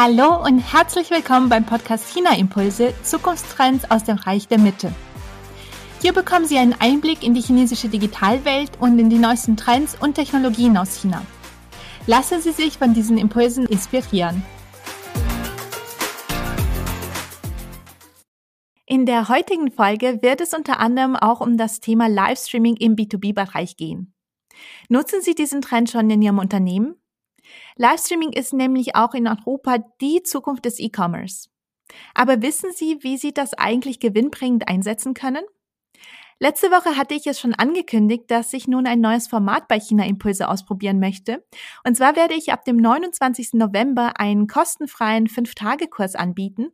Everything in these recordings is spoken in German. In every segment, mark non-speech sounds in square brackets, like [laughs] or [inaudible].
Hallo und herzlich willkommen beim Podcast China Impulse Zukunftstrends aus dem Reich der Mitte. Hier bekommen Sie einen Einblick in die chinesische Digitalwelt und in die neuesten Trends und Technologien aus China. Lassen Sie sich von diesen Impulsen inspirieren. In der heutigen Folge wird es unter anderem auch um das Thema Livestreaming im B2B-Bereich gehen. Nutzen Sie diesen Trend schon in Ihrem Unternehmen? Livestreaming ist nämlich auch in Europa die Zukunft des E-Commerce. Aber wissen Sie, wie Sie das eigentlich gewinnbringend einsetzen können? Letzte Woche hatte ich es schon angekündigt, dass ich nun ein neues Format bei China Impulse ausprobieren möchte. Und zwar werde ich ab dem 29. November einen kostenfreien 5-Tage-Kurs anbieten,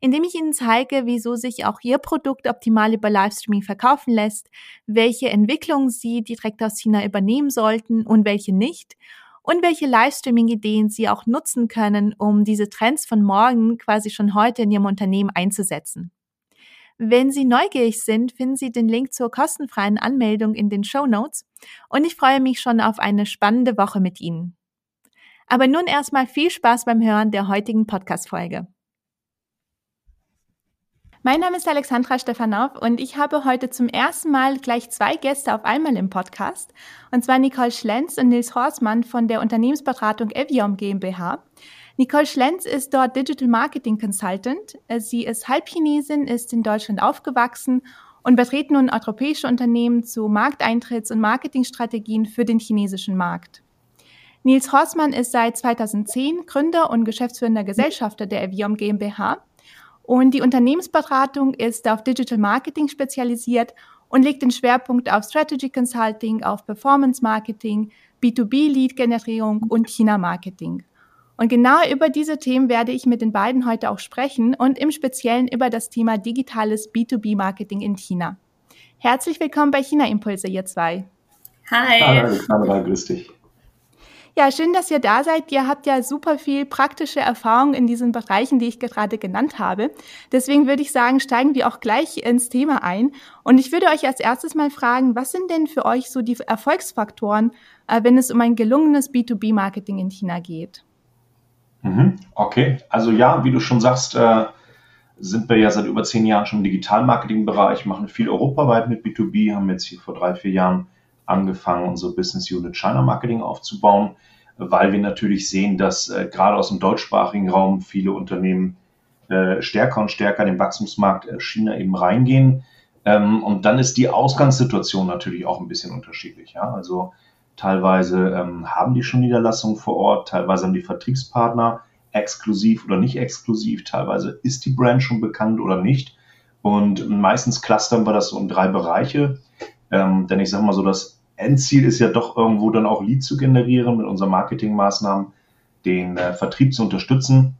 in dem ich Ihnen zeige, wieso sich auch Ihr Produkt optimal über Livestreaming verkaufen lässt, welche Entwicklungen Sie direkt aus China übernehmen sollten und welche nicht und welche Livestreaming-Ideen Sie auch nutzen können, um diese Trends von morgen quasi schon heute in Ihrem Unternehmen einzusetzen. Wenn Sie neugierig sind, finden Sie den Link zur kostenfreien Anmeldung in den Show Notes und ich freue mich schon auf eine spannende Woche mit Ihnen. Aber nun erstmal viel Spaß beim Hören der heutigen Podcast-Folge. Mein Name ist Alexandra Stefanow und ich habe heute zum ersten Mal gleich zwei Gäste auf einmal im Podcast. Und zwar Nicole Schlenz und Nils Horstmann von der Unternehmensberatung Eviom GmbH. Nicole Schlenz ist dort Digital Marketing Consultant. Sie ist Halbchinesin, ist in Deutschland aufgewachsen und berät nun europäische Unternehmen zu Markteintritts- und Marketingstrategien für den chinesischen Markt. Nils Horstmann ist seit 2010 Gründer und geschäftsführender Gesellschafter der Eviom GmbH und die Unternehmensberatung ist auf Digital Marketing spezialisiert und legt den Schwerpunkt auf Strategy Consulting, auf Performance Marketing, B2B Lead Generierung und China Marketing. Und genau über diese Themen werde ich mit den beiden heute auch sprechen und im Speziellen über das Thema digitales B2B-Marketing in China. Herzlich willkommen bei China Impulse, ihr zwei. Hi. Hallo, Alexandra, grüß dich. Ja, schön, dass ihr da seid. Ihr habt ja super viel praktische Erfahrung in diesen Bereichen, die ich gerade genannt habe. Deswegen würde ich sagen, steigen wir auch gleich ins Thema ein. Und ich würde euch als erstes mal fragen, was sind denn für euch so die Erfolgsfaktoren, äh, wenn es um ein gelungenes B2B-Marketing in China geht? Mhm. Okay, also ja, wie du schon sagst, äh, sind wir ja seit über zehn Jahren schon im Digital-Marketing-Bereich, machen viel europaweit mit B2B, haben jetzt hier vor drei, vier Jahren angefangen, unsere Business Unit China Marketing aufzubauen, weil wir natürlich sehen, dass äh, gerade aus dem deutschsprachigen Raum viele Unternehmen äh, stärker und stärker in den Wachstumsmarkt äh, China eben reingehen. Ähm, und dann ist die Ausgangssituation natürlich auch ein bisschen unterschiedlich. Ja? Also Teilweise ähm, haben die schon Niederlassungen vor Ort, teilweise haben die Vertriebspartner exklusiv oder nicht exklusiv, teilweise ist die Brand schon bekannt oder nicht. Und meistens clustern wir das so in drei Bereiche. Ähm, denn ich sage mal so, das Endziel ist ja doch irgendwo dann auch Lead zu generieren mit unseren Marketingmaßnahmen, den äh, Vertrieb zu unterstützen.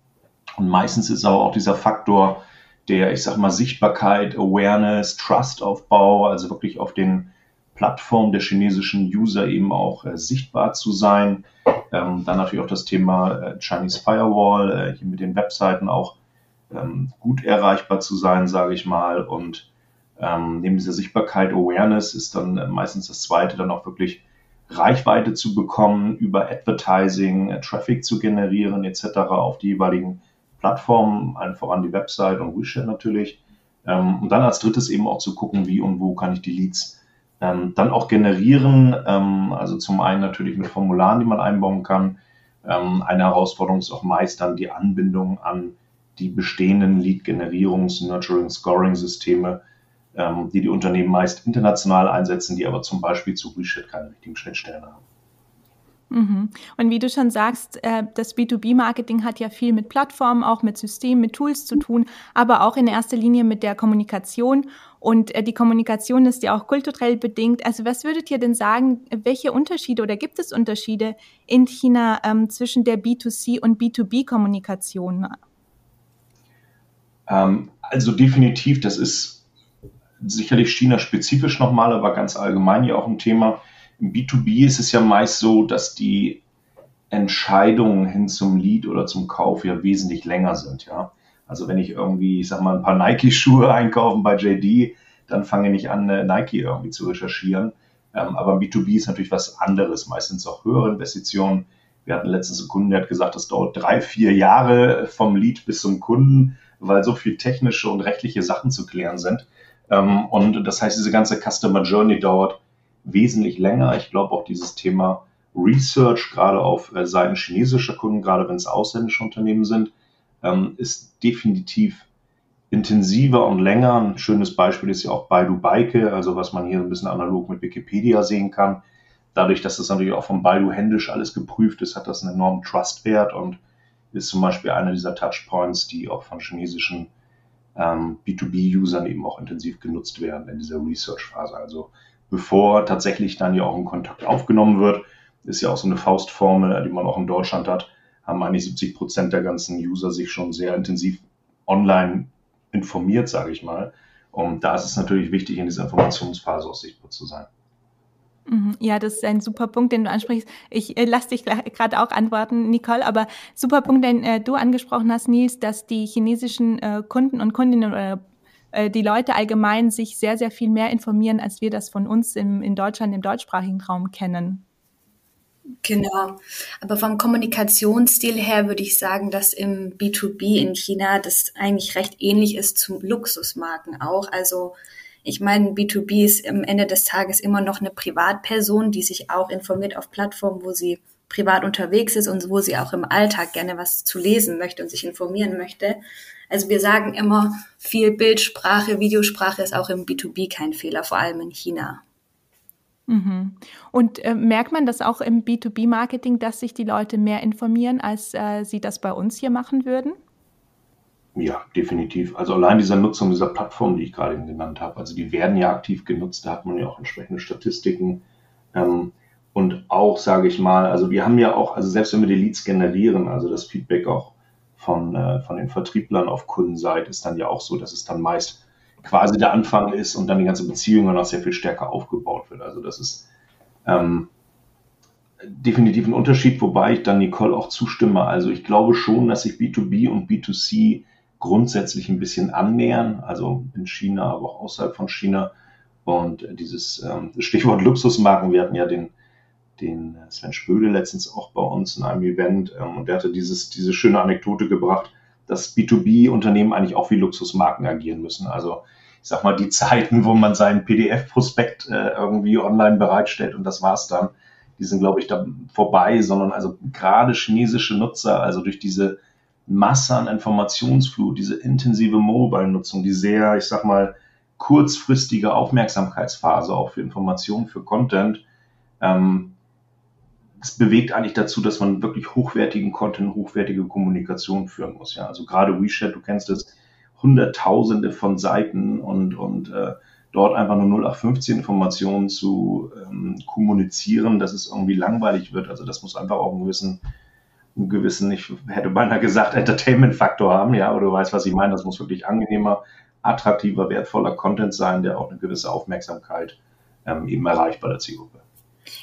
Und meistens ist aber auch dieser Faktor der, ich sag mal, Sichtbarkeit, Awareness, Trust-Aufbau, also wirklich auf den Plattform der chinesischen User eben auch äh, sichtbar zu sein. Ähm, dann natürlich auch das Thema äh, Chinese Firewall, äh, hier mit den Webseiten auch ähm, gut erreichbar zu sein, sage ich mal. Und ähm, neben dieser Sichtbarkeit, Awareness ist dann äh, meistens das zweite, dann auch wirklich Reichweite zu bekommen, über Advertising, äh, Traffic zu generieren etc. auf die jeweiligen Plattformen, allen voran die Website und WeChat natürlich. Ähm, und dann als drittes eben auch zu gucken, wie und wo kann ich die Leads ähm, dann auch generieren, ähm, also zum einen natürlich mit Formularen, die man einbauen kann. Ähm, eine Herausforderung ist auch meist dann die Anbindung an die bestehenden Lead-Generierungs-, Nurturing-, Scoring-Systeme, ähm, die die Unternehmen meist international einsetzen, die aber zum Beispiel zu WeChat keine richtigen Schnittstellen haben. Mhm. Und wie du schon sagst, äh, das B2B-Marketing hat ja viel mit Plattformen, auch mit Systemen, mit Tools zu tun, aber auch in erster Linie mit der Kommunikation. Und äh, die Kommunikation ist ja auch kulturell bedingt. Also was würdet ihr denn sagen, welche Unterschiede oder gibt es Unterschiede in China ähm, zwischen der B2C und B2B-Kommunikation? Ähm, also definitiv, das ist sicherlich China-spezifisch nochmal, aber ganz allgemein ja auch ein Thema im B2B ist es ja meist so, dass die Entscheidungen hin zum Lead oder zum Kauf ja wesentlich länger sind, ja. Also wenn ich irgendwie, ich sag mal, ein paar Nike-Schuhe [laughs] einkaufen bei JD, dann fange ich an, Nike irgendwie zu recherchieren. Ähm, aber im B2B ist natürlich was anderes. Meistens auch höhere Investitionen Wir hatten letztens einen Kunden, der hat gesagt, das dauert drei, vier Jahre vom Lead bis zum Kunden, weil so viel technische und rechtliche Sachen zu klären sind. Ähm, und das heißt, diese ganze Customer Journey dauert wesentlich länger. Ich glaube auch dieses Thema Research, gerade auf äh, Seiten chinesischer Kunden, gerade wenn es ausländische Unternehmen sind, ähm, ist definitiv intensiver und länger. Ein schönes Beispiel ist ja auch Baidu Baike, also was man hier ein bisschen analog mit Wikipedia sehen kann. Dadurch, dass das natürlich auch von Baidu händisch alles geprüft ist, hat das einen enormen Trustwert und ist zum Beispiel einer dieser Touchpoints, die auch von chinesischen ähm, B2B-Usern eben auch intensiv genutzt werden in dieser Research-Phase. Also bevor tatsächlich dann ja auch ein Kontakt aufgenommen wird, ist ja auch so eine Faustformel, die man auch in Deutschland hat, haben eigentlich 70 Prozent der ganzen User sich schon sehr intensiv online informiert, sage ich mal. Und da ist es natürlich wichtig, in dieser Informationsphase auch sichtbar zu sein. Mhm. Ja, das ist ein super Punkt, den du ansprichst. Ich äh, lasse dich gerade auch antworten, Nicole, aber super Punkt, den äh, du angesprochen hast, Nils, dass die chinesischen äh, Kunden und Kundinnen oder äh, die Leute allgemein sich sehr, sehr viel mehr informieren, als wir das von uns im, in Deutschland im deutschsprachigen Raum kennen. Genau. Aber vom Kommunikationsstil her würde ich sagen, dass im B2B in China das eigentlich recht ähnlich ist zu Luxusmarken auch. Also ich meine, B2B ist am Ende des Tages immer noch eine Privatperson, die sich auch informiert auf Plattformen, wo sie privat unterwegs ist und wo sie auch im Alltag gerne was zu lesen möchte und sich informieren möchte. Also wir sagen immer, viel Bildsprache, Videosprache ist auch im B2B kein Fehler, vor allem in China. Mhm. Und äh, merkt man das auch im B2B-Marketing, dass sich die Leute mehr informieren, als äh, sie das bei uns hier machen würden? Ja, definitiv. Also allein dieser Nutzung dieser Plattform, die ich gerade eben genannt habe, also die werden ja aktiv genutzt, da hat man ja auch entsprechende Statistiken. Ähm, und auch, sage ich mal, also wir haben ja auch, also selbst wenn wir die Leads generieren, also das Feedback auch von, äh, von den Vertrieblern auf Kundenseite ist dann ja auch so, dass es dann meist quasi der Anfang ist und dann die ganze Beziehung dann auch sehr viel stärker aufgebaut wird. Also das ist ähm, definitiv ein Unterschied, wobei ich dann Nicole auch zustimme. Also ich glaube schon, dass sich B2B und B2C grundsätzlich ein bisschen annähern, also in China, aber auch außerhalb von China. Und dieses ähm, Stichwort Luxusmarken, wir hatten ja den, den Sven Spöde letztens auch bei uns in einem Event ähm, und der hatte dieses, diese schöne Anekdote gebracht, dass B2B-Unternehmen eigentlich auch wie Luxusmarken agieren müssen. Also ich sag mal, die Zeiten, wo man seinen PDF-Prospekt äh, irgendwie online bereitstellt und das war's dann, die sind, glaube ich, da vorbei, sondern also gerade chinesische Nutzer, also durch diese Masse an Informationsflut, diese intensive Mobile-Nutzung, die sehr, ich sag mal, kurzfristige Aufmerksamkeitsphase auch für Informationen, für Content, ähm, es bewegt eigentlich dazu, dass man wirklich hochwertigen Content, hochwertige Kommunikation führen muss. Ja, also gerade WeChat, du kennst es, Hunderttausende von Seiten und, und äh, dort einfach nur 0815 Informationen zu ähm, kommunizieren, dass es irgendwie langweilig wird. Also das muss einfach auch einen gewissen, einen gewissen, ich hätte beinahe gesagt, Entertainment-Faktor haben, ja, oder du weißt, was ich meine. Das muss wirklich angenehmer, attraktiver, wertvoller Content sein, der auch eine gewisse Aufmerksamkeit ähm, eben erreicht bei der Zielgruppe.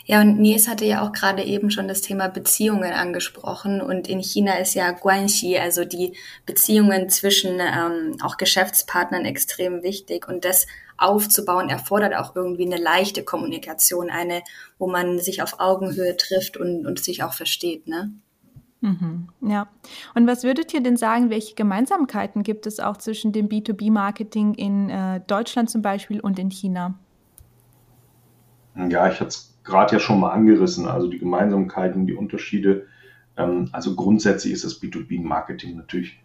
Ja, und Nils hatte ja auch gerade eben schon das Thema Beziehungen angesprochen. Und in China ist ja Guanxi, also die Beziehungen zwischen ähm, auch Geschäftspartnern extrem wichtig. Und das aufzubauen erfordert auch irgendwie eine leichte Kommunikation, eine, wo man sich auf Augenhöhe trifft und, und sich auch versteht, ne? Mhm, ja. Und was würdet ihr denn sagen, welche Gemeinsamkeiten gibt es auch zwischen dem B2B-Marketing in äh, Deutschland zum Beispiel und in China? Ja, ich hatte es gerade ja schon mal angerissen, also die Gemeinsamkeiten, die Unterschiede. Ähm, also grundsätzlich ist das B2B-Marketing natürlich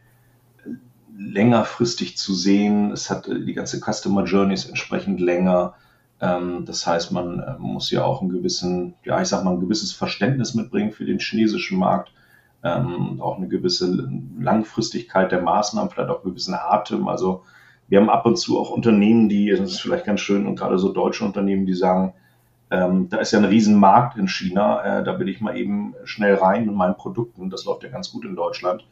äh, längerfristig zu sehen. Es hat äh, die ganze Customer Journey ist entsprechend länger. Ähm, das heißt, man äh, muss ja auch ein gewissen, ja, ich sag mal, ein gewisses Verständnis mitbringen für den chinesischen Markt. Ähm, auch eine gewisse Langfristigkeit der Maßnahmen, vielleicht auch einen gewissen Atem. Also wir haben ab und zu auch Unternehmen, die, das ist vielleicht ganz schön, und gerade so deutsche Unternehmen, die sagen, ähm, da ist ja ein Riesenmarkt in China. Äh, da will ich mal eben schnell rein mit meinen Produkten. Das läuft ja ganz gut in Deutschland.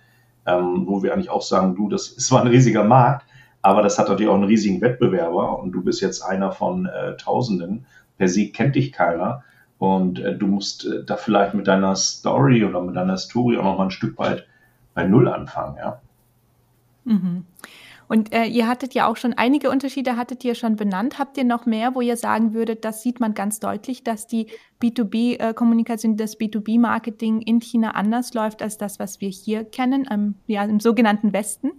Ähm, wo wir eigentlich auch sagen, du, das ist zwar ein riesiger Markt, aber das hat natürlich auch einen riesigen Wettbewerber und du bist jetzt einer von äh, Tausenden. Per se kennt dich keiner und äh, du musst äh, da vielleicht mit deiner Story oder mit deiner Story auch noch mal ein Stück weit bei Null anfangen, ja. Mhm. Und äh, ihr hattet ja auch schon einige Unterschiede, hattet ihr schon benannt. Habt ihr noch mehr, wo ihr sagen würdet, das sieht man ganz deutlich, dass die B2B-Kommunikation, äh, das B2B-Marketing in China anders läuft als das, was wir hier kennen, ähm, ja, im sogenannten Westen?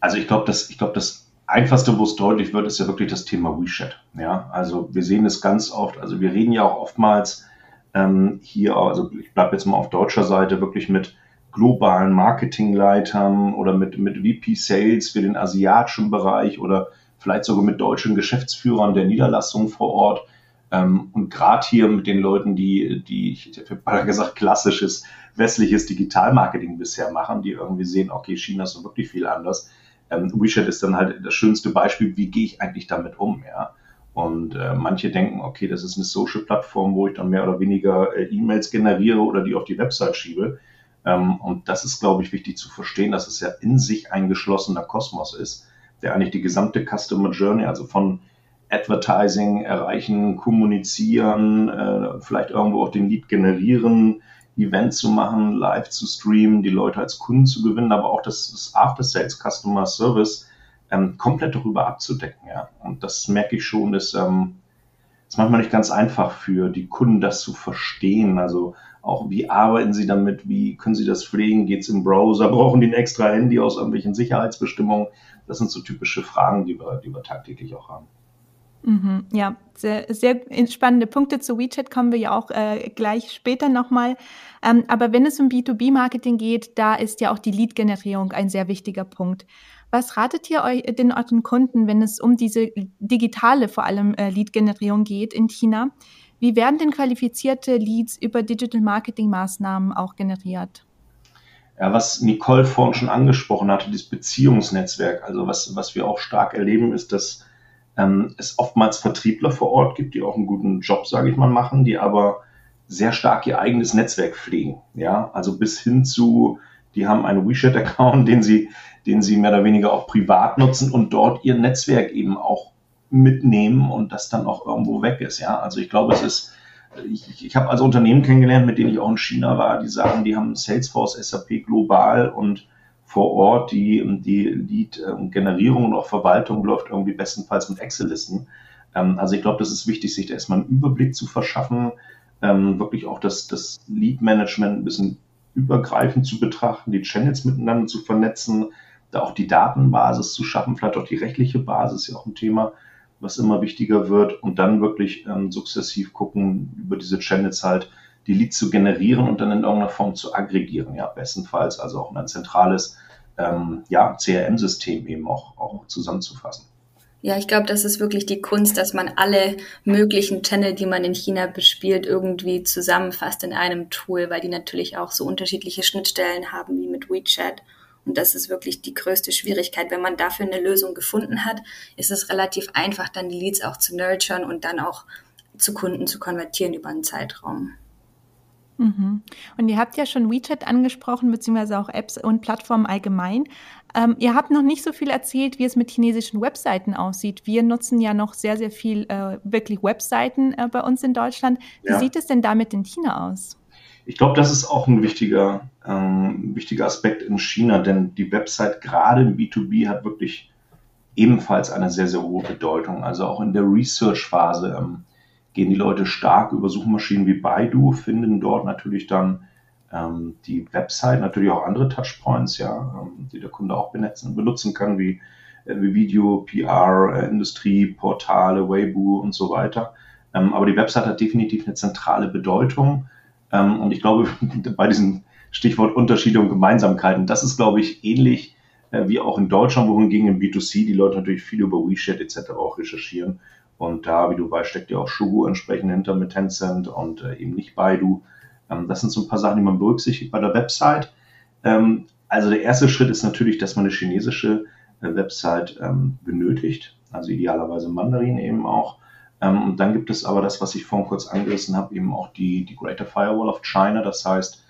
Also ich glaube, das, ich glaube, das Einfachste, wo es deutlich wird, ist ja wirklich das Thema WeChat. Ja, also wir sehen es ganz oft. Also wir reden ja auch oftmals ähm, hier, also ich bleibe jetzt mal auf deutscher Seite, wirklich mit globalen Marketingleitern oder mit, mit VP Sales für den asiatischen Bereich oder vielleicht sogar mit deutschen Geschäftsführern der Niederlassung vor Ort. Ähm, und gerade hier mit den Leuten, die, die ich habe gesagt, klassisches westliches Digitalmarketing bisher machen, die irgendwie sehen, okay, China ist so wirklich viel anders. Ähm, WeChat ist dann halt das schönste Beispiel, wie gehe ich eigentlich damit um, ja. Und äh, manche denken, okay, das ist eine Social-Plattform, wo ich dann mehr oder weniger äh, E-Mails generiere oder die auf die Website schiebe. Ähm, und das ist, glaube ich, wichtig zu verstehen, dass es ja in sich ein geschlossener Kosmos ist, der eigentlich die gesamte Customer Journey, also von Advertising erreichen, kommunizieren, äh, vielleicht irgendwo auch den Lead generieren, Event zu machen, live zu streamen, die Leute als Kunden zu gewinnen, aber auch das, das After-Sales Customer Service ähm, komplett darüber abzudecken. Ja. Und das merke ich schon, dass ähm, ist manchmal nicht ganz einfach für die Kunden, das zu verstehen. Also auch wie arbeiten sie damit, wie können sie das pflegen, geht es im Browser, [laughs] brauchen die ein extra Handy aus irgendwelchen Sicherheitsbestimmungen? Das sind so typische Fragen, die wir, die wir tagtäglich auch haben. Mhm, ja, sehr, sehr spannende Punkte zu WeChat kommen wir ja auch äh, gleich später nochmal. Ähm, aber wenn es um B2B-Marketing geht, da ist ja auch die Lead-Generierung ein sehr wichtiger Punkt. Was ratet ihr euch, den euren Kunden, wenn es um diese digitale vor allem äh, Lead-Generierung geht in China? Wie werden denn qualifizierte Leads über Digital-Marketing-Maßnahmen auch generiert? Ja, was Nicole vorhin schon angesprochen hatte, das Beziehungsnetzwerk. Also was, was wir auch stark erleben, ist, dass ähm, es oftmals Vertriebler vor Ort gibt, die auch einen guten Job, sage ich mal, machen, die aber sehr stark ihr eigenes Netzwerk pflegen. Ja, also bis hin zu, die haben einen WeChat-Account, [laughs] den sie, den sie mehr oder weniger auch privat nutzen und dort ihr Netzwerk eben auch mitnehmen und das dann auch irgendwo weg ist. Ja, also ich glaube, es ist, ich, ich habe also Unternehmen kennengelernt, mit denen ich auch in China war, die sagen, die haben Salesforce, SAP global und vor Ort die, die Lead-Generierung und auch Verwaltung läuft irgendwie bestenfalls mit Excel-Listen. Ähm, also ich glaube, das ist wichtig, sich da erstmal einen Überblick zu verschaffen, ähm, wirklich auch das, das Lead-Management ein bisschen übergreifend zu betrachten, die Channels miteinander zu vernetzen, da auch die Datenbasis zu schaffen, vielleicht auch die rechtliche Basis, ja auch ein Thema, was immer wichtiger wird und dann wirklich ähm, sukzessiv gucken, über diese Channels halt die Leads zu generieren und dann in irgendeiner Form zu aggregieren, ja, bestenfalls also auch in ein zentrales ähm, ja, CRM-System eben auch, auch zusammenzufassen. Ja, ich glaube, das ist wirklich die Kunst, dass man alle möglichen Channel, die man in China bespielt, irgendwie zusammenfasst in einem Tool, weil die natürlich auch so unterschiedliche Schnittstellen haben wie mit WeChat und das ist wirklich die größte Schwierigkeit. Wenn man dafür eine Lösung gefunden hat, ist es relativ einfach, dann die Leads auch zu nurturen und dann auch zu Kunden zu konvertieren über einen Zeitraum. Mhm. Und ihr habt ja schon WeChat angesprochen, beziehungsweise auch Apps und Plattformen allgemein. Ähm, ihr habt noch nicht so viel erzählt, wie es mit chinesischen Webseiten aussieht. Wir nutzen ja noch sehr, sehr viel äh, wirklich Webseiten äh, bei uns in Deutschland. Wie ja. sieht es denn damit in China aus? Ich glaube, das ist auch ein wichtiger, ähm, wichtiger Aspekt in China, denn die Website gerade im B2B hat wirklich ebenfalls eine sehr, sehr hohe Bedeutung. Also auch in der Research-Phase ähm, gehen die Leute stark über Suchmaschinen wie Baidu, finden dort natürlich dann ähm, die Website, natürlich auch andere Touchpoints, ja, ähm, die der Kunde auch benutzen, benutzen kann, wie, äh, wie Video, PR, äh, Industrie, Portale, Weibo und so weiter. Ähm, aber die Website hat definitiv eine zentrale Bedeutung. Ähm, und ich glaube, [laughs] bei diesem Stichwort Unterschiede und Gemeinsamkeiten, das ist, glaube ich, ähnlich äh, wie auch in Deutschland, wohingegen im B2C die Leute natürlich viel über WeChat etc. auch recherchieren. Und da, wie du weißt, steckt ja auch Shugu entsprechend hinter mit Tencent und äh, eben nicht Baidu. Ähm, das sind so ein paar Sachen, die man berücksichtigt bei der Website. Ähm, also der erste Schritt ist natürlich, dass man eine chinesische äh, Website ähm, benötigt, also idealerweise Mandarin eben auch. Ähm, und dann gibt es aber das, was ich vorhin kurz angerissen habe, eben auch die, die Greater Firewall of China. Das heißt,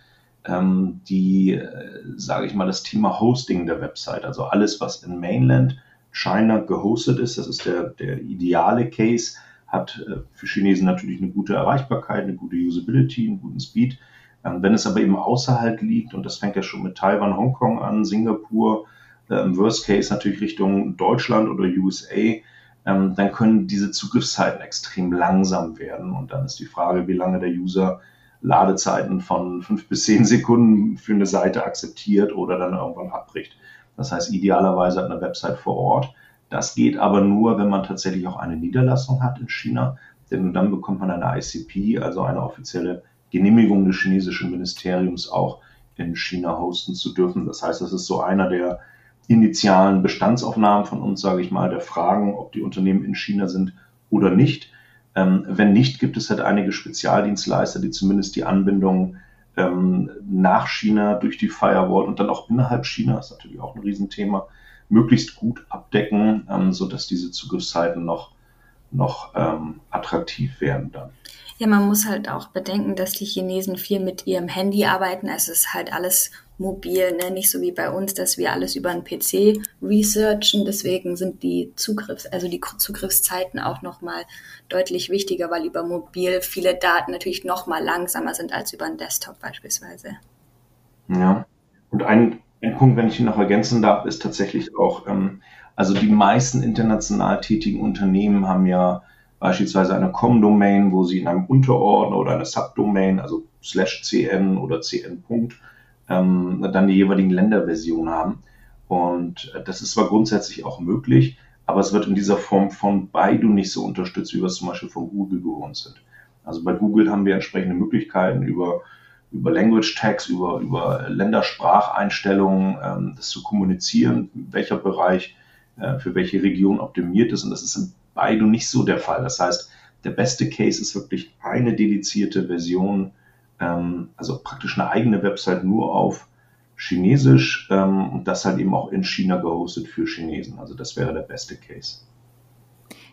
ähm, die, äh, sage ich mal, das Thema Hosting der Website, also alles, was in Mainland China gehostet ist, das ist der, der ideale Case, hat äh, für Chinesen natürlich eine gute Erreichbarkeit, eine gute Usability, einen guten Speed. Ähm, wenn es aber eben außerhalb liegt, und das fängt ja schon mit Taiwan, Hongkong an, Singapur, im Worst Case natürlich Richtung Deutschland oder USA, ähm, dann können diese Zugriffszeiten extrem langsam werden. Und dann ist die Frage, wie lange der User Ladezeiten von fünf bis zehn Sekunden für eine Seite akzeptiert oder dann irgendwann abbricht. Das heißt, idealerweise eine Website vor Ort. Das geht aber nur, wenn man tatsächlich auch eine Niederlassung hat in China, denn dann bekommt man eine ICP, also eine offizielle Genehmigung des chinesischen Ministeriums auch in China hosten zu dürfen. Das heißt, das ist so einer der initialen Bestandsaufnahmen von uns, sage ich mal, der Fragen, ob die Unternehmen in China sind oder nicht. Ähm, wenn nicht, gibt es halt einige Spezialdienstleister, die zumindest die Anbindung ähm, nach China durch die Firewall und dann auch innerhalb China, ist natürlich auch ein Riesenthema, möglichst gut abdecken, ähm, sodass diese Zugriffszeiten noch, noch ähm, attraktiv werden dann. Ja, man muss halt auch bedenken, dass die Chinesen viel mit ihrem Handy arbeiten. Es ist halt alles mobil, ne? nicht so wie bei uns, dass wir alles über einen PC researchen. Deswegen sind die Zugriffs, also die Zugriffszeiten auch nochmal deutlich wichtiger, weil über mobil viele Daten natürlich nochmal langsamer sind als über einen Desktop beispielsweise. Ja, und ein, ein Punkt, wenn ich ihn noch ergänzen darf, ist tatsächlich auch, ähm, also die meisten international tätigen Unternehmen haben ja beispielsweise eine Com-Domain, wo Sie in einem Unterordner oder eine Subdomain, also slash cn oder cn. Ähm, dann die jeweiligen Länderversion haben. Und das ist zwar grundsätzlich auch möglich, aber es wird in dieser Form von Baidu nicht so unterstützt, wie wir es zum Beispiel von Google gewohnt sind. Also bei Google haben wir entsprechende Möglichkeiten über, über Language Tags, über, über Länderspracheinstellungen, ähm, das zu kommunizieren, welcher Bereich äh, für welche Region optimiert ist. Und das ist in Baidu nicht so der Fall. Das heißt, der beste Case ist wirklich eine dedizierte Version, also praktisch eine eigene Website nur auf Chinesisch ähm, und das halt eben auch in China gehostet für Chinesen. Also das wäre der beste Case.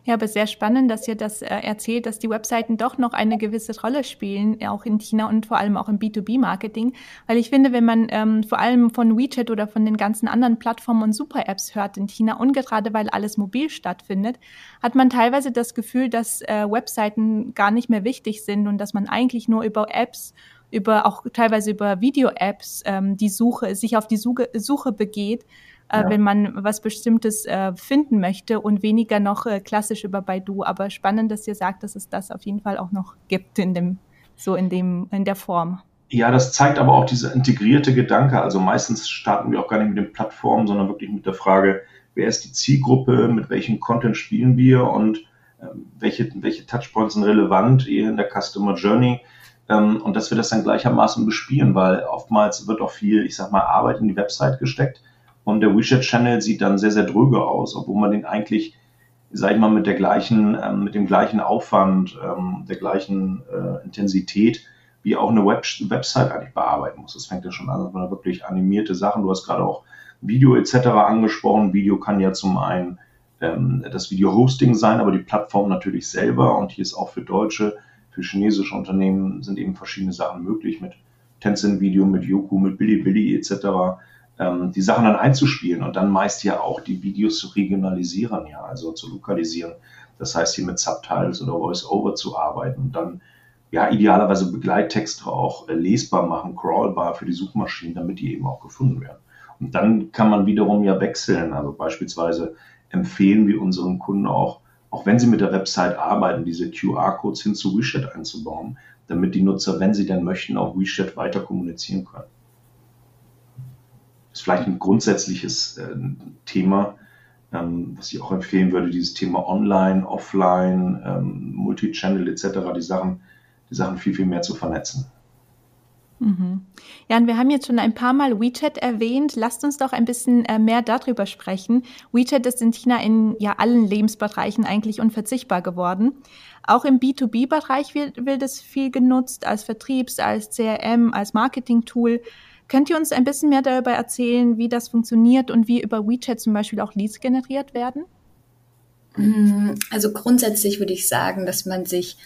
Ja, aber sehr spannend, dass ihr das äh, erzählt, dass die Webseiten doch noch eine gewisse Rolle spielen, auch in China und vor allem auch im B2B-Marketing. Weil ich finde, wenn man ähm, vor allem von WeChat oder von den ganzen anderen Plattformen und Super-Apps hört in China und gerade weil alles mobil stattfindet, hat man teilweise das Gefühl, dass äh, Webseiten gar nicht mehr wichtig sind und dass man eigentlich nur über Apps über auch teilweise über Video-Apps ähm, die Suche, sich auf die Suche, Suche begeht äh, ja. wenn man was Bestimmtes äh, finden möchte und weniger noch äh, klassisch über Baidu. Aber spannend, dass ihr sagt, dass es das auf jeden Fall auch noch gibt in dem, so in dem, in der Form. Ja, das zeigt aber auch dieser integrierte Gedanke. Also meistens starten wir auch gar nicht mit den Plattformen, sondern wirklich mit der Frage, wer ist die Zielgruppe, mit welchem Content spielen wir und äh, welche, welche Touchpoints sind relevant in der Customer Journey. Ähm, und dass wir das dann gleichermaßen bespielen, weil oftmals wird auch viel, ich sag mal, Arbeit in die Website gesteckt und der WeChat-Channel sieht dann sehr, sehr dröge aus, obwohl man den eigentlich, sag ich mal, mit der gleichen, ähm, mit dem gleichen Aufwand, ähm, der gleichen äh, Intensität wie auch eine Web Website eigentlich bearbeiten muss. Das fängt ja schon an, dass man wirklich animierte Sachen, du hast gerade auch Video etc. angesprochen. Video kann ja zum einen ähm, das Video-Hosting sein, aber die Plattform natürlich selber. Und hier ist auch für deutsche, für chinesische Unternehmen sind eben verschiedene Sachen möglich mit Tencent Video, mit Yoku, mit Bilibili etc ähm, die Sachen dann einzuspielen und dann meist ja auch die Videos zu regionalisieren, ja, also zu lokalisieren. Das heißt, hier mit Subtitles oder Voice-Over zu arbeiten und dann ja idealerweise Begleittexte auch äh, lesbar machen, crawlbar für die Suchmaschinen, damit die eben auch gefunden werden. Und dann kann man wiederum ja wechseln. Also beispielsweise empfehlen wir unseren Kunden auch, auch wenn sie mit der Website arbeiten, diese QR-Codes hin zu WeChat einzubauen, damit die Nutzer, wenn sie denn möchten, auch WeChat weiter kommunizieren können ist vielleicht ein grundsätzliches äh, Thema, ähm, was ich auch empfehlen würde, dieses Thema Online, Offline, ähm, Multichannel etc., die Sachen, die Sachen viel, viel mehr zu vernetzen. Mhm. Ja, und wir haben jetzt schon ein paar Mal WeChat erwähnt. Lasst uns doch ein bisschen äh, mehr darüber sprechen. WeChat ist in China in ja allen Lebensbereichen eigentlich unverzichtbar geworden. Auch im B2B-Bereich wird, wird es viel genutzt als Vertriebs-, als CRM, als Marketing-Tool. Könnt ihr uns ein bisschen mehr darüber erzählen, wie das funktioniert und wie über WeChat zum Beispiel auch Leads generiert werden? Mm, also grundsätzlich würde ich sagen, dass man sich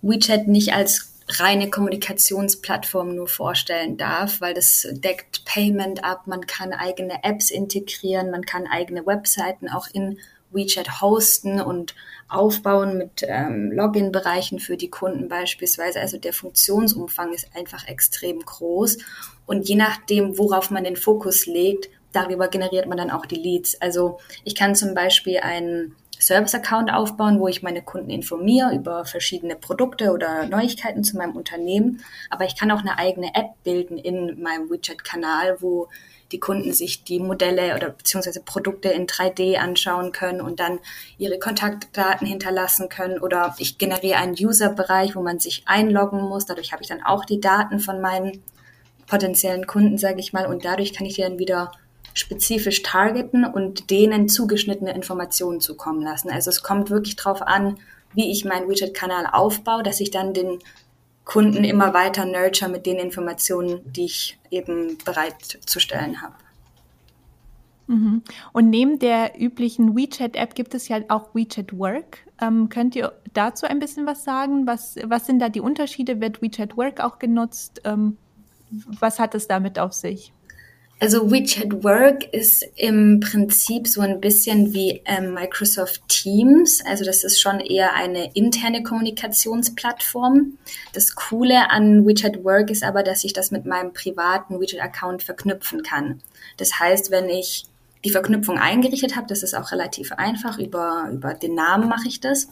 WeChat nicht als reine Kommunikationsplattform nur vorstellen darf, weil das deckt Payment ab, man kann eigene Apps integrieren, man kann eigene Webseiten auch in WeChat hosten und aufbauen mit ähm, Login-Bereichen für die Kunden beispielsweise. Also der Funktionsumfang ist einfach extrem groß. Und je nachdem, worauf man den Fokus legt, darüber generiert man dann auch die Leads. Also ich kann zum Beispiel einen Service-Account aufbauen, wo ich meine Kunden informiere über verschiedene Produkte oder Neuigkeiten zu meinem Unternehmen. Aber ich kann auch eine eigene App bilden in meinem Widget-Kanal, wo die Kunden sich die Modelle oder beziehungsweise Produkte in 3D anschauen können und dann ihre Kontaktdaten hinterlassen können. Oder ich generiere einen User-Bereich, wo man sich einloggen muss. Dadurch habe ich dann auch die Daten von meinen potenziellen Kunden, sage ich mal. Und dadurch kann ich die dann wieder spezifisch targeten und denen zugeschnittene Informationen zukommen lassen. Also es kommt wirklich darauf an, wie ich meinen Widget-Kanal aufbaue, dass ich dann den Kunden immer weiter nurture mit den Informationen, die ich eben bereitzustellen habe. Mhm. Und neben der üblichen WeChat-App gibt es ja auch WeChat Work. Ähm, könnt ihr dazu ein bisschen was sagen? Was, was sind da die Unterschiede? Wird WeChat Work auch genutzt? Ähm, was hat es damit auf sich? Also WeChat Work ist im Prinzip so ein bisschen wie ähm, Microsoft Teams. Also das ist schon eher eine interne Kommunikationsplattform. Das Coole an WeChat Work ist aber, dass ich das mit meinem privaten WeChat-Account verknüpfen kann. Das heißt, wenn ich die Verknüpfung eingerichtet habe, das ist auch relativ einfach, über, über den Namen mache ich das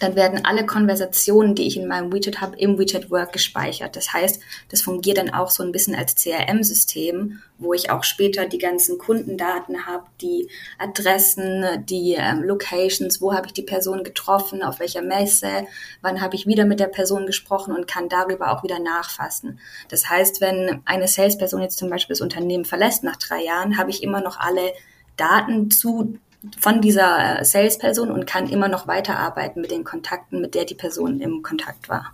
dann werden alle Konversationen, die ich in meinem Widget habe, im Widget Work gespeichert. Das heißt, das fungiert dann auch so ein bisschen als CRM-System, wo ich auch später die ganzen Kundendaten habe, die Adressen, die ähm, Locations, wo habe ich die Person getroffen, auf welcher Messe, wann habe ich wieder mit der Person gesprochen und kann darüber auch wieder nachfassen. Das heißt, wenn eine Salesperson jetzt zum Beispiel das Unternehmen verlässt nach drei Jahren, habe ich immer noch alle Daten zu von dieser äh, Salesperson und kann immer noch weiterarbeiten mit den Kontakten, mit der die Person im Kontakt war.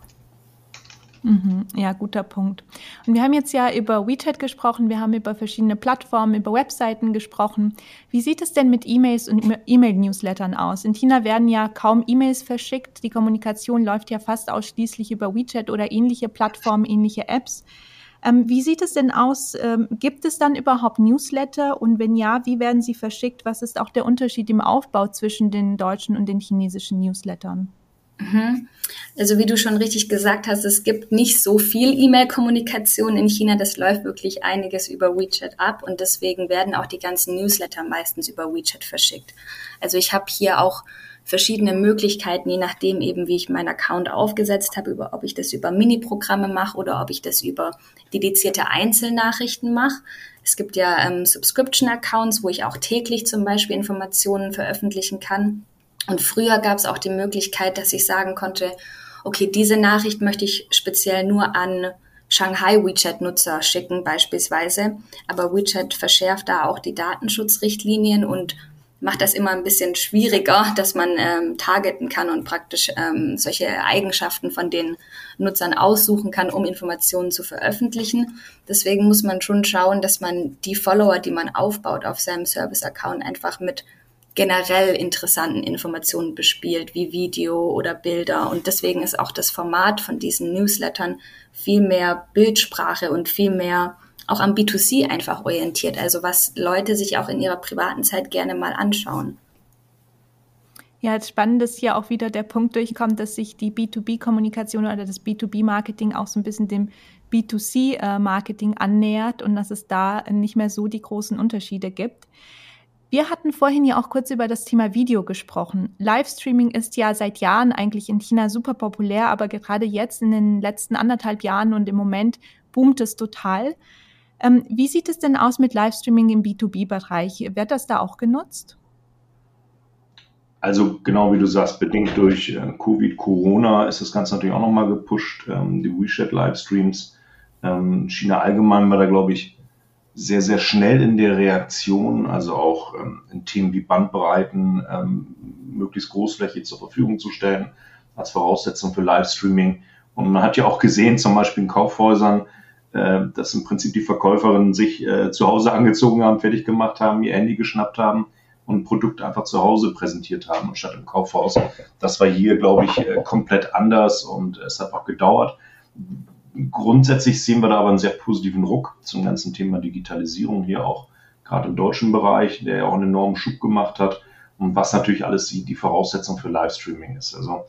Mhm, ja, guter Punkt. Und wir haben jetzt ja über WeChat gesprochen, wir haben über verschiedene Plattformen, über Webseiten gesprochen. Wie sieht es denn mit E-Mails und E-Mail-Newslettern aus? In China werden ja kaum E-Mails verschickt. Die Kommunikation läuft ja fast ausschließlich über WeChat oder ähnliche Plattformen, ähnliche Apps. Ähm, wie sieht es denn aus? Ähm, gibt es dann überhaupt Newsletter? Und wenn ja, wie werden sie verschickt? Was ist auch der Unterschied im Aufbau zwischen den deutschen und den chinesischen Newslettern? Mhm. Also wie du schon richtig gesagt hast, es gibt nicht so viel E-Mail-Kommunikation in China. Das läuft wirklich einiges über WeChat ab und deswegen werden auch die ganzen Newsletter meistens über WeChat verschickt. Also ich habe hier auch verschiedene Möglichkeiten, je nachdem eben, wie ich meinen Account aufgesetzt habe, über, ob ich das über Mini-Programme mache oder ob ich das über dedizierte Einzelnachrichten mache. Es gibt ja ähm, Subscription-Accounts, wo ich auch täglich zum Beispiel Informationen veröffentlichen kann. Und früher gab es auch die Möglichkeit, dass ich sagen konnte, okay, diese Nachricht möchte ich speziell nur an Shanghai WeChat-Nutzer schicken beispielsweise. Aber WeChat verschärft da auch die Datenschutzrichtlinien und macht das immer ein bisschen schwieriger, dass man ähm, targeten kann und praktisch ähm, solche Eigenschaften von den Nutzern aussuchen kann, um Informationen zu veröffentlichen. Deswegen muss man schon schauen, dass man die Follower, die man aufbaut auf seinem Service-Account, einfach mit generell interessanten Informationen bespielt, wie Video oder Bilder. Und deswegen ist auch das Format von diesen Newslettern viel mehr Bildsprache und viel mehr auch am B2C einfach orientiert, also was Leute sich auch in ihrer privaten Zeit gerne mal anschauen. Ja, spannend ist hier auch wieder der Punkt durchkommt, dass sich die B2B-Kommunikation oder das B2B-Marketing auch so ein bisschen dem B2C-Marketing annähert und dass es da nicht mehr so die großen Unterschiede gibt. Wir hatten vorhin ja auch kurz über das Thema Video gesprochen. Livestreaming ist ja seit Jahren eigentlich in China super populär, aber gerade jetzt in den letzten anderthalb Jahren und im Moment boomt es total. Ähm, wie sieht es denn aus mit Livestreaming im B2B-Bereich? Wird das da auch genutzt? Also genau wie du sagst, bedingt durch äh, Covid, Corona ist das Ganze natürlich auch nochmal gepusht. Ähm, die WeChat-Livestreams. Ähm, China allgemein war da, glaube ich, sehr, sehr schnell in der Reaktion, also auch ähm, in Themen wie Bandbreiten ähm, möglichst großflächig zur Verfügung zu stellen, als Voraussetzung für Livestreaming. Und man hat ja auch gesehen, zum Beispiel in Kaufhäusern, äh, dass im Prinzip die Verkäuferinnen sich äh, zu Hause angezogen haben, fertig gemacht haben, ihr Handy geschnappt haben und ein Produkt einfach zu Hause präsentiert haben, anstatt im Kaufhaus. Das war hier, glaube ich, äh, komplett anders und es hat auch gedauert. Grundsätzlich sehen wir da aber einen sehr positiven Ruck zum ganzen Thema Digitalisierung hier auch, gerade im deutschen Bereich, der ja auch einen enormen Schub gemacht hat und was natürlich alles die, die Voraussetzung für Livestreaming ist. Also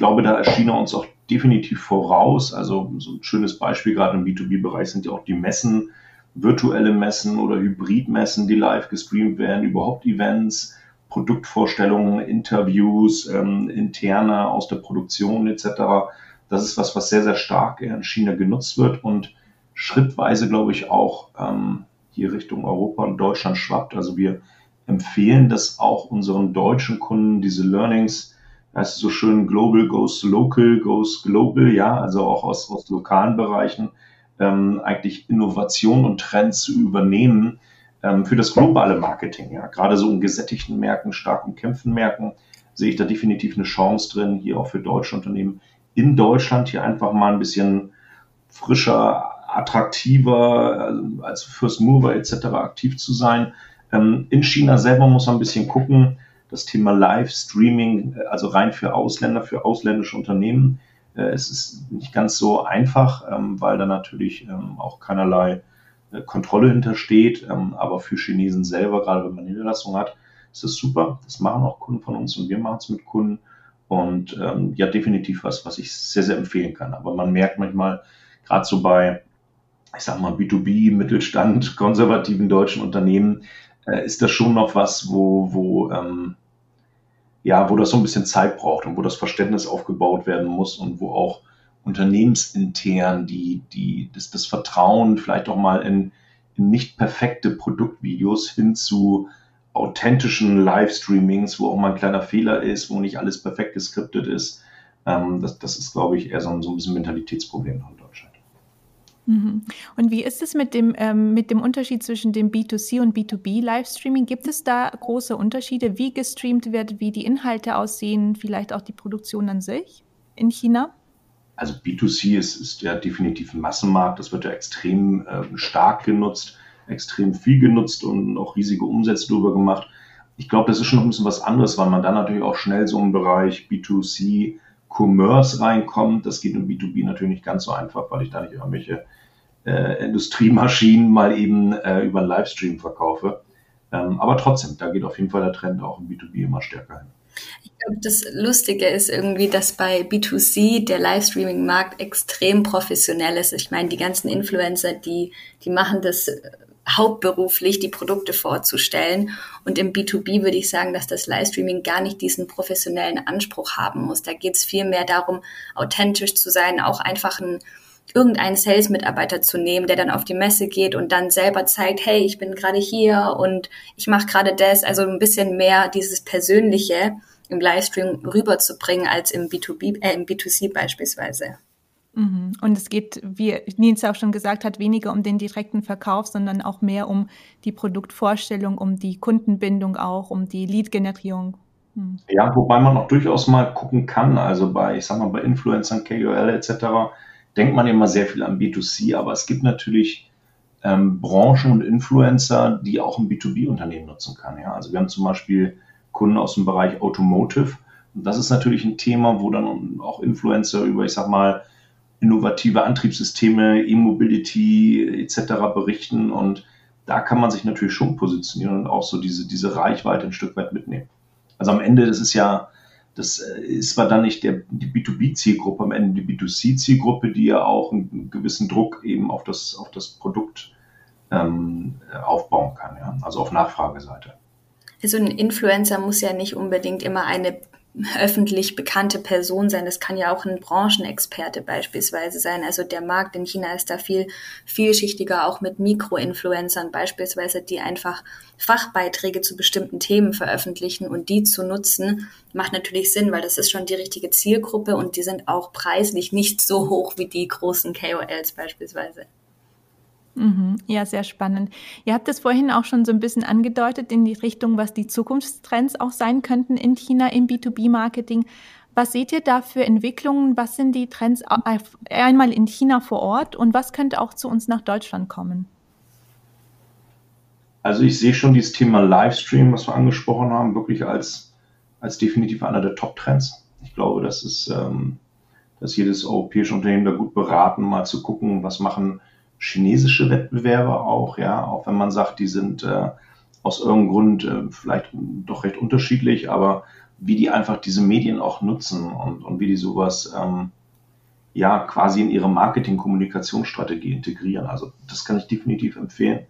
glaube, da erschien er uns auch definitiv voraus. Also so ein schönes Beispiel gerade im B2B-Bereich sind ja auch die Messen, virtuelle Messen oder Hybridmessen, die live gestreamt werden, überhaupt Events, Produktvorstellungen, Interviews, ähm, interne aus der Produktion etc. Das ist was, was sehr, sehr stark in China genutzt wird und schrittweise, glaube ich, auch ähm, hier Richtung Europa und Deutschland schwappt. Also wir empfehlen das auch unseren deutschen Kunden, diese Learnings, heißt so schön, Global goes local, goes global, ja, also auch aus, aus lokalen Bereichen, ähm, eigentlich Innovation und Trends zu übernehmen ähm, für das globale Marketing. Ja, gerade so in gesättigten Märkten, stark umkämpften Märkten sehe ich da definitiv eine Chance drin, hier auch für deutsche Unternehmen in Deutschland hier einfach mal ein bisschen frischer, attraktiver, also als First Mover etc. aktiv zu sein. Ähm, in China selber muss man ein bisschen gucken. Das Thema Live-Streaming, äh, also rein für Ausländer, für ausländische Unternehmen, äh, es ist nicht ganz so einfach, ähm, weil da natürlich ähm, auch keinerlei äh, Kontrolle hintersteht. aber für Chinesen selber, gerade wenn man Niederlassung hat, ist das super. Das machen auch Kunden von uns und wir machen es mit Kunden. Und ähm, ja, definitiv was, was ich sehr, sehr empfehlen kann. Aber man merkt manchmal, gerade so bei, ich sag mal, B2B, Mittelstand, [laughs] konservativen deutschen Unternehmen, ist das schon noch was, wo, wo, ähm, ja, wo das so ein bisschen Zeit braucht und wo das Verständnis aufgebaut werden muss und wo auch unternehmensintern die, die, das, das Vertrauen vielleicht auch mal in, in nicht perfekte Produktvideos hin zu authentischen Livestreamings, wo auch mal ein kleiner Fehler ist, wo nicht alles perfekt geskriptet ist. Ähm, das, das ist, glaube ich, eher so ein, so ein bisschen Mentalitätsproblem. Und wie ist es mit dem, ähm, mit dem Unterschied zwischen dem B2C und B2B Livestreaming? Gibt es da große Unterschiede, wie gestreamt wird, wie die Inhalte aussehen, vielleicht auch die Produktion an sich in China? Also B2C ist, ist ja definitiv ein Massenmarkt. Das wird ja extrem äh, stark genutzt, extrem viel genutzt und auch riesige Umsätze darüber gemacht. Ich glaube, das ist schon noch ein bisschen was anderes, weil man dann natürlich auch schnell so im Bereich B2C Commerce reinkommt. Das geht im B2B natürlich nicht ganz so einfach, weil ich da nicht irgendwelche äh, Industriemaschinen mal eben äh, über einen Livestream verkaufe. Ähm, aber trotzdem, da geht auf jeden Fall der Trend auch im B2B immer stärker hin. Ich glaube, das Lustige ist irgendwie, dass bei B2C der Livestreaming-Markt extrem professionell ist. Ich meine, die ganzen Influencer, die, die machen das hauptberuflich, die Produkte vorzustellen. Und im B2B würde ich sagen, dass das Livestreaming gar nicht diesen professionellen Anspruch haben muss. Da geht es viel mehr darum, authentisch zu sein, auch einfach ein irgendeinen Sales-Mitarbeiter zu nehmen, der dann auf die Messe geht und dann selber zeigt, hey, ich bin gerade hier und ich mache gerade das, also ein bisschen mehr dieses Persönliche im Livestream rüberzubringen als im B2B, äh, im B2C beispielsweise. Mhm. Und es geht, wie Nils auch schon gesagt hat, weniger um den direkten Verkauf, sondern auch mehr um die Produktvorstellung, um die Kundenbindung auch, um die Lead-Generierung. Hm. Ja, wobei man auch durchaus mal gucken kann, also bei, ich sag mal, bei Influencern, KOL etc., denkt man immer sehr viel an B2C, aber es gibt natürlich ähm, Branchen und Influencer, die auch ein B2B-Unternehmen nutzen kann. Ja? Also wir haben zum Beispiel Kunden aus dem Bereich Automotive. Und das ist natürlich ein Thema, wo dann auch Influencer über, ich sag mal, innovative Antriebssysteme, E-Mobility etc. berichten. Und da kann man sich natürlich schon positionieren und auch so diese, diese Reichweite ein Stück weit mitnehmen. Also am Ende, das ist ja das äh, ist zwar dann nicht der, die B2B-Zielgruppe, am Ende die B2C-Zielgruppe, die ja auch einen gewissen Druck eben auf das, auf das Produkt ähm, aufbauen kann, ja? also auf Nachfrageseite. Also ein Influencer muss ja nicht unbedingt immer eine öffentlich bekannte Person sein. Das kann ja auch ein Branchenexperte beispielsweise sein. Also der Markt in China ist da viel vielschichtiger, auch mit Mikroinfluencern beispielsweise, die einfach Fachbeiträge zu bestimmten Themen veröffentlichen und die zu nutzen, macht natürlich Sinn, weil das ist schon die richtige Zielgruppe und die sind auch preislich nicht so hoch wie die großen KOLs beispielsweise. Mhm. Ja, sehr spannend. Ihr habt es vorhin auch schon so ein bisschen angedeutet in die Richtung, was die Zukunftstrends auch sein könnten in China im B2B-Marketing. Was seht ihr da für Entwicklungen? Was sind die Trends einmal in China vor Ort und was könnte auch zu uns nach Deutschland kommen? Also ich sehe schon dieses Thema Livestream, was wir angesprochen haben, wirklich als, als definitiv einer der Top-Trends. Ich glaube, das ist, ähm, dass jedes europäische Unternehmen da gut beraten, mal zu gucken, was machen chinesische Wettbewerber auch, ja, auch wenn man sagt, die sind äh, aus irgendeinem Grund äh, vielleicht doch recht unterschiedlich, aber wie die einfach diese Medien auch nutzen und, und wie die sowas ähm, ja quasi in ihre Marketing-Kommunikationsstrategie integrieren. Also das kann ich definitiv empfehlen.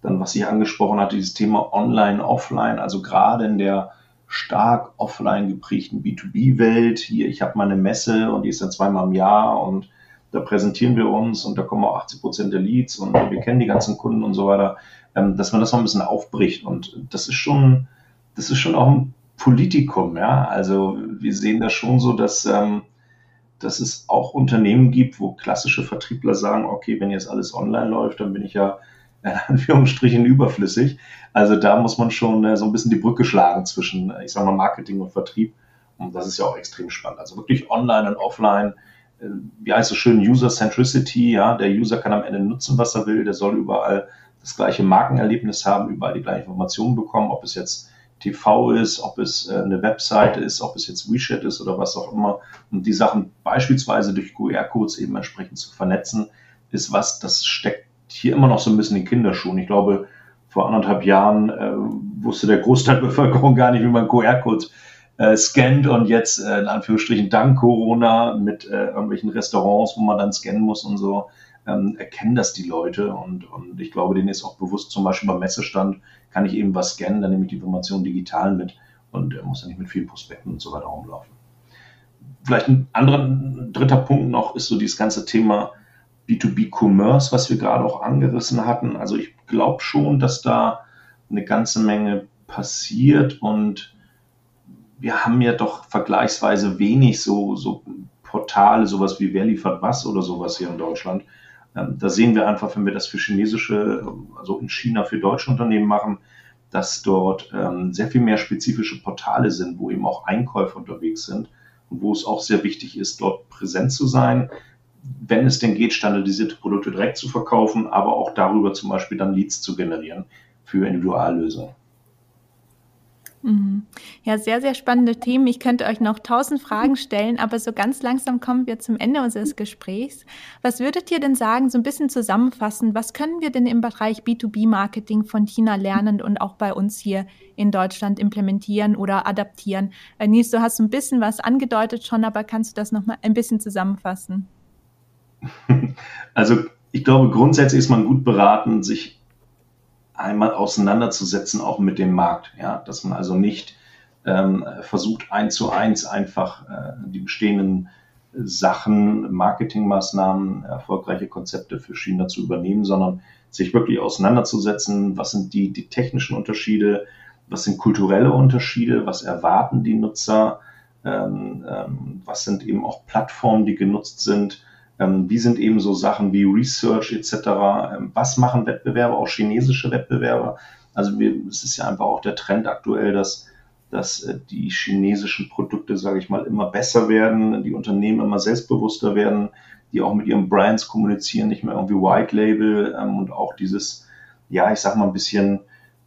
Dann, was ich angesprochen hatte, dieses Thema Online, Offline, also gerade in der stark offline geprägten B2B-Welt. Hier, ich habe meine Messe und die ist dann zweimal im Jahr und da präsentieren wir uns und da kommen auch 80 Prozent der Leads und wir kennen die ganzen Kunden und so weiter, ähm, dass man das mal ein bisschen aufbricht. Und das ist schon, das ist schon auch ein Politikum, ja. Also wir sehen das schon so, dass, ähm, dass es auch Unternehmen gibt, wo klassische Vertriebler sagen, okay, wenn jetzt alles online läuft, dann bin ich ja [laughs] in Anführungsstrichen überflüssig. Also da muss man schon äh, so ein bisschen die Brücke schlagen zwischen, ich sag mal, Marketing und Vertrieb. Und das ist ja auch extrem spannend. Also wirklich online und offline wie heißt es schön, User Centricity, ja, der User kann am Ende nutzen, was er will, der soll überall das gleiche Markenerlebnis haben, überall die gleichen Informationen bekommen, ob es jetzt TV ist, ob es äh, eine Webseite ist, ob es jetzt WeChat ist oder was auch immer. Und die Sachen beispielsweise durch QR-Codes eben entsprechend zu vernetzen, ist was, das steckt hier immer noch so ein bisschen in Kinderschuhen. Ich glaube, vor anderthalb Jahren äh, wusste der Großteil der Bevölkerung gar nicht, wie man QR-Codes äh, scannt und jetzt äh, in Anführungsstrichen dank Corona mit äh, irgendwelchen Restaurants, wo man dann scannen muss und so, ähm, erkennen das die Leute und, und ich glaube, denen ist auch bewusst, zum Beispiel beim Messestand kann ich eben was scannen, dann nehme ich die Information digital mit und äh, muss dann nicht mit vielen Prospekten und so weiter rumlaufen. Vielleicht ein anderer, ein dritter Punkt noch ist so dieses ganze Thema B2B-Commerce, was wir gerade auch angerissen hatten. Also ich glaube schon, dass da eine ganze Menge passiert und wir haben ja doch vergleichsweise wenig so, so Portale, sowas wie Wer liefert was oder sowas hier in Deutschland. Ähm, da sehen wir einfach, wenn wir das für chinesische, also in China für deutsche Unternehmen machen, dass dort ähm, sehr viel mehr spezifische Portale sind, wo eben auch Einkäufer unterwegs sind und wo es auch sehr wichtig ist, dort präsent zu sein, wenn es denn geht, standardisierte Produkte direkt zu verkaufen, aber auch darüber zum Beispiel dann Leads zu generieren für Individuallösungen. Mhm. Ja, sehr, sehr spannende Themen. Ich könnte euch noch tausend Fragen [laughs] stellen, aber so ganz langsam kommen wir zum Ende unseres Gesprächs. Was würdet ihr denn sagen, so ein bisschen zusammenfassen, was können wir denn im Bereich B2B-Marketing von China lernen und auch bei uns hier in Deutschland implementieren oder adaptieren? Äh, Nils, du hast ein bisschen was angedeutet schon, aber kannst du das noch mal ein bisschen zusammenfassen? [laughs] Also ich glaube, grundsätzlich ist man gut beraten, sich einmal auseinanderzusetzen, auch mit dem Markt. Ja? Dass man also nicht ähm, versucht, eins zu eins einfach äh, die bestehenden Sachen, Marketingmaßnahmen, erfolgreiche Konzepte für China zu übernehmen, sondern sich wirklich auseinanderzusetzen, was sind die, die technischen Unterschiede, was sind kulturelle Unterschiede, was erwarten die Nutzer, ähm, ähm, was sind eben auch Plattformen, die genutzt sind, wie sind eben so Sachen wie Research etc.? Ähm, was machen Wettbewerber, auch chinesische Wettbewerber? Also wir, es ist ja einfach auch der Trend aktuell, dass, dass äh, die chinesischen Produkte, sage ich mal, immer besser werden, die Unternehmen immer selbstbewusster werden, die auch mit ihren Brands kommunizieren, nicht mehr irgendwie White Label ähm, und auch dieses, ja, ich sag mal ein bisschen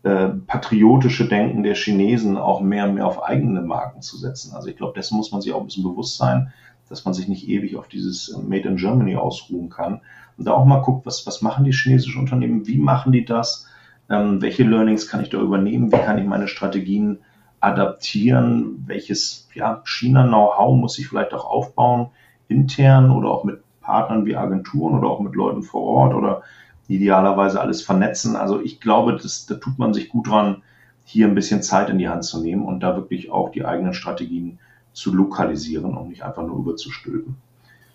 äh, patriotische Denken der Chinesen auch mehr und mehr auf eigene Marken zu setzen. Also ich glaube, dessen muss man sich auch ein bisschen bewusst sein dass man sich nicht ewig auf dieses äh, Made in Germany ausruhen kann. Und da auch mal guckt, was, was machen die chinesischen Unternehmen, wie machen die das, ähm, welche Learnings kann ich da übernehmen, wie kann ich meine Strategien adaptieren, welches ja, China-Know-how muss ich vielleicht auch aufbauen, intern oder auch mit Partnern wie Agenturen oder auch mit Leuten vor Ort oder idealerweise alles vernetzen. Also ich glaube, das, da tut man sich gut dran, hier ein bisschen Zeit in die Hand zu nehmen und da wirklich auch die eigenen Strategien zu lokalisieren und nicht einfach nur überzustülpen.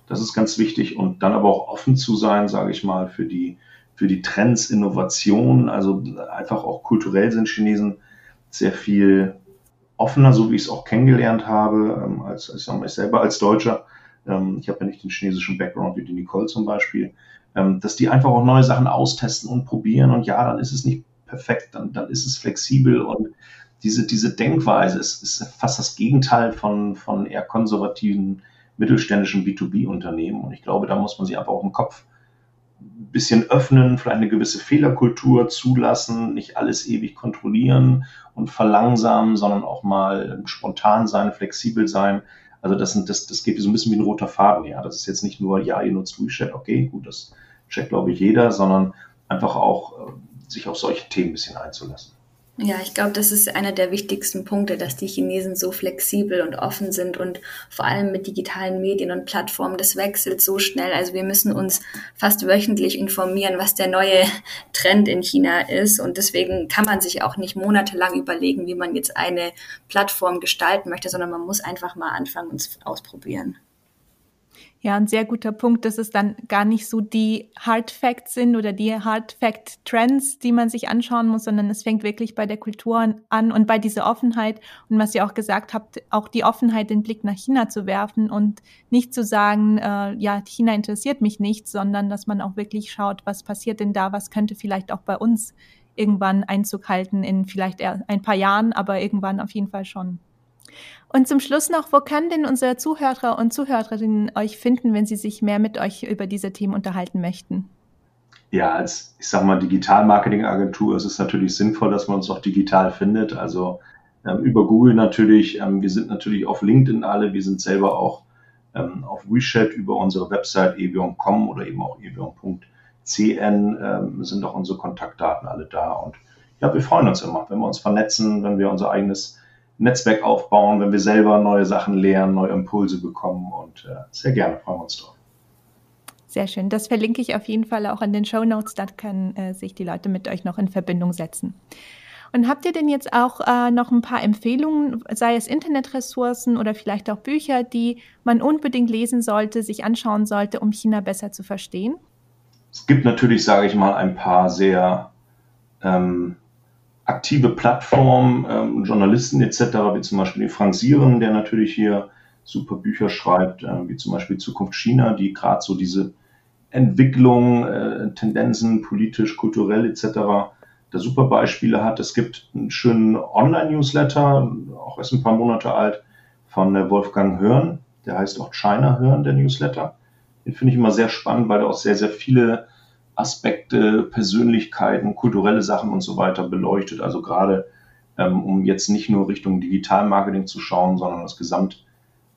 Das ist ganz wichtig und dann aber auch offen zu sein, sage ich mal, für die, für die Trends, Innovationen. Also einfach auch kulturell sind Chinesen sehr viel offener, so wie ich es auch kennengelernt habe, ähm, als mal, ich selber als Deutscher. Ähm, ich habe ja nicht den chinesischen Background wie die Nicole zum Beispiel, ähm, dass die einfach auch neue Sachen austesten und probieren und ja, dann ist es nicht perfekt, dann, dann ist es flexibel und diese, diese Denkweise ist, ist fast das Gegenteil von, von eher konservativen mittelständischen B2B-Unternehmen. Und ich glaube, da muss man sich einfach auch im Kopf ein bisschen öffnen, vielleicht eine gewisse Fehlerkultur zulassen, nicht alles ewig kontrollieren und verlangsamen, sondern auch mal spontan sein, flexibel sein. Also das, sind, das, das geht so ein bisschen wie ein roter Faden. Ja, das ist jetzt nicht nur, ja, ihr nutzt WeChat, okay, gut, das checkt, glaube ich, jeder, sondern einfach auch äh, sich auf solche Themen ein bisschen einzulassen. Ja, ich glaube, das ist einer der wichtigsten Punkte, dass die Chinesen so flexibel und offen sind und vor allem mit digitalen Medien und Plattformen, das wechselt so schnell. Also wir müssen uns fast wöchentlich informieren, was der neue [laughs] Trend in China ist. Und deswegen kann man sich auch nicht monatelang überlegen, wie man jetzt eine Plattform gestalten möchte, sondern man muss einfach mal anfangen und ausprobieren. Ja, ein sehr guter Punkt, dass es dann gar nicht so die Hard Facts sind oder die Hard Fact Trends, die man sich anschauen muss, sondern es fängt wirklich bei der Kultur an und bei dieser Offenheit und was ihr auch gesagt habt, auch die Offenheit, den Blick nach China zu werfen und nicht zu sagen, äh, ja, China interessiert mich nicht, sondern dass man auch wirklich schaut, was passiert denn da, was könnte vielleicht auch bei uns irgendwann Einzug halten in vielleicht ein paar Jahren, aber irgendwann auf jeden Fall schon. Und zum Schluss noch, wo können denn unsere Zuhörer und Zuhörerinnen euch finden, wenn sie sich mehr mit euch über diese Themen unterhalten möchten? Ja, als, ich sag mal, Digital-Marketing-Agentur ist es natürlich sinnvoll, dass man uns auch digital findet. Also ähm, über Google natürlich. Ähm, wir sind natürlich auf LinkedIn alle. Wir sind selber auch ähm, auf WeChat über unsere Website evion.com oder eben auch evion.cn ähm, sind auch unsere Kontaktdaten alle da. Und ja, wir freuen uns immer, wenn wir uns vernetzen, wenn wir unser eigenes Netzwerk aufbauen, wenn wir selber neue Sachen lernen, neue Impulse bekommen und äh, sehr gerne freuen wir uns drauf. Sehr schön. Das verlinke ich auf jeden Fall auch in den Show Notes. Da können äh, sich die Leute mit euch noch in Verbindung setzen. Und habt ihr denn jetzt auch äh, noch ein paar Empfehlungen, sei es Internetressourcen oder vielleicht auch Bücher, die man unbedingt lesen sollte, sich anschauen sollte, um China besser zu verstehen? Es gibt natürlich, sage ich mal, ein paar sehr ähm, aktive Plattformen, ähm, Journalisten etc., wie zum Beispiel Frank Sieren, der natürlich hier super Bücher schreibt, äh, wie zum Beispiel Zukunft China, die gerade so diese Entwicklung, äh, Tendenzen politisch, kulturell etc. da super Beispiele hat. Es gibt einen schönen Online-Newsletter, auch erst ein paar Monate alt, von äh, Wolfgang Hörn, der heißt auch China Hörn, der Newsletter. Den finde ich immer sehr spannend, weil er auch sehr, sehr viele Aspekte, Persönlichkeiten, kulturelle Sachen und so weiter beleuchtet. Also gerade ähm, um jetzt nicht nur Richtung Digitalmarketing zu schauen, sondern das Gesamtthema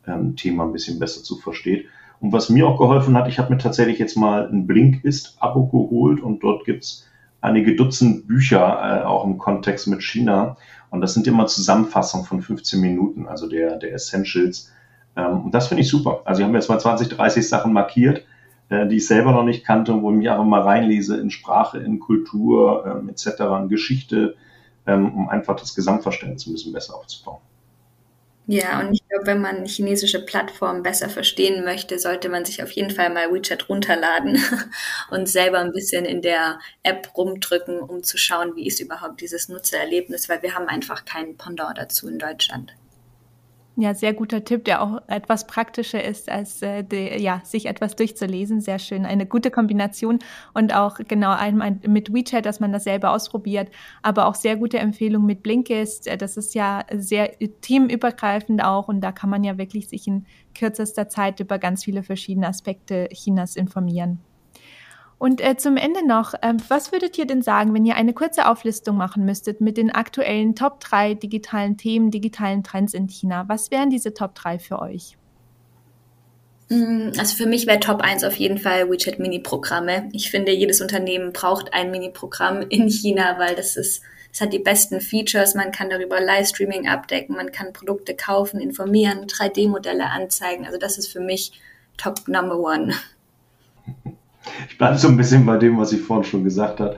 ähm, ein bisschen besser zu verstehen. Und was mir auch geholfen hat, ich habe mir tatsächlich jetzt mal ein Blinkist-Abo geholt und dort gibt es einige Dutzend Bücher, äh, auch im Kontext mit China. Und das sind immer Zusammenfassungen von 15 Minuten, also der, der Essentials. Ähm, und das finde ich super. Also ich habe mir jetzt mal 20, 30 Sachen markiert äh, die ich selber noch nicht kannte, wo ich mich einfach mal reinlese in Sprache, in Kultur ähm, etc., in Geschichte, ähm, um einfach das Gesamtverständnis ein bisschen besser aufzubauen. Ja, und ich glaube, wenn man chinesische Plattformen besser verstehen möchte, sollte man sich auf jeden Fall mal WeChat runterladen [laughs] und selber ein bisschen in der App rumdrücken, um zu schauen, wie ist überhaupt dieses Nutzererlebnis, weil wir haben einfach keinen Pendant dazu in Deutschland. Ja, sehr guter Tipp, der auch etwas praktischer ist, als äh, de, ja, sich etwas durchzulesen. Sehr schön. Eine gute Kombination und auch genau einmal mit WeChat, dass man das selber ausprobiert, aber auch sehr gute Empfehlung mit Blinkist. Äh, das ist ja sehr teamübergreifend auch und da kann man ja wirklich sich in kürzester Zeit über ganz viele verschiedene Aspekte Chinas informieren. Und äh, zum Ende noch, äh, was würdet ihr denn sagen, wenn ihr eine kurze Auflistung machen müsstet mit den aktuellen Top 3 digitalen Themen, digitalen Trends in China? Was wären diese Top 3 für euch? Mm, also für mich wäre Top 1 auf jeden Fall WeChat Mini-Programme. Ich finde, jedes Unternehmen braucht ein Mini-Programm in China, weil das ist, es hat die besten Features. Man kann darüber Livestreaming abdecken, man kann Produkte kaufen, informieren, 3D-Modelle anzeigen. Also das ist für mich Top Number One. [laughs] Ich bleibe so ein bisschen bei dem, was ich vorhin schon gesagt habe,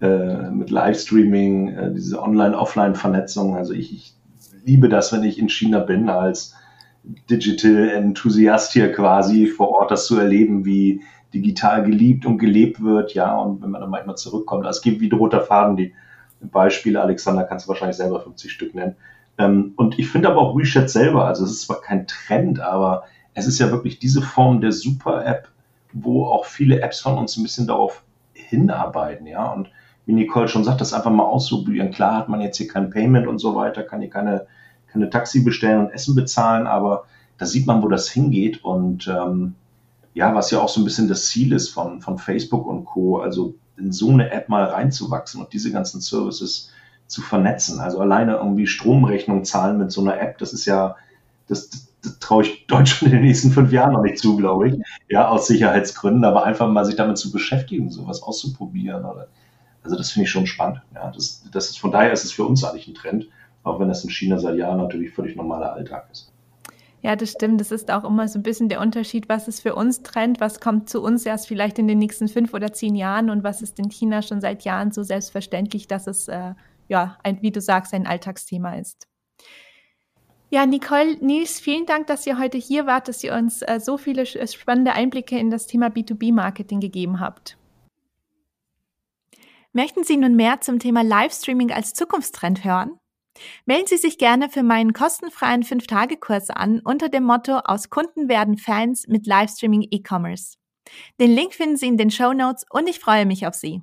äh, mit Livestreaming, äh, diese Online-Offline-Vernetzung. Also ich, ich, liebe das, wenn ich in China bin, als Digital Enthusiast hier quasi vor Ort, das zu erleben, wie digital geliebt und gelebt wird, ja, und wenn man dann manchmal zurückkommt, es gibt wie roter Faden, die Beispiele, Alexander, kannst du wahrscheinlich selber 50 Stück nennen. Ähm, und ich finde aber auch WeChat selber, also es ist zwar kein Trend, aber es ist ja wirklich diese Form der Super-App, wo auch viele Apps von uns ein bisschen darauf hinarbeiten, ja. Und wie Nicole schon sagt, das einfach mal ausprobieren. Klar hat man jetzt hier kein Payment und so weiter, kann hier keine, keine Taxi bestellen und Essen bezahlen, aber da sieht man, wo das hingeht und ähm, ja, was ja auch so ein bisschen das Ziel ist von, von Facebook und Co., also in so eine App mal reinzuwachsen und diese ganzen Services zu vernetzen. Also alleine irgendwie Stromrechnung zahlen mit so einer App, das ist ja, das, traue ich Deutschland in den nächsten fünf Jahren noch nicht zu, glaube ich. Ja, aus Sicherheitsgründen, aber einfach mal sich damit zu beschäftigen, sowas auszuprobieren oder Also das finde ich schon spannend. Ja, das, das ist, von daher ist es für uns eigentlich ein Trend, auch wenn das in China seit Jahren natürlich völlig normaler Alltag ist. Ja, das stimmt. Das ist auch immer so ein bisschen der Unterschied, was ist für uns Trend, was kommt zu uns erst vielleicht in den nächsten fünf oder zehn Jahren und was ist in China schon seit Jahren so selbstverständlich, dass es, äh, ja, ein, wie du sagst, ein Alltagsthema ist. Ja, Nicole, Nils, vielen Dank, dass ihr heute hier wart, dass ihr uns äh, so viele äh, spannende Einblicke in das Thema B2B-Marketing gegeben habt. Möchten Sie nun mehr zum Thema Livestreaming als Zukunftstrend hören? Melden Sie sich gerne für meinen kostenfreien 5-Tage-Kurs an unter dem Motto Aus Kunden werden Fans mit Livestreaming E-Commerce. Den Link finden Sie in den Show Notes und ich freue mich auf Sie.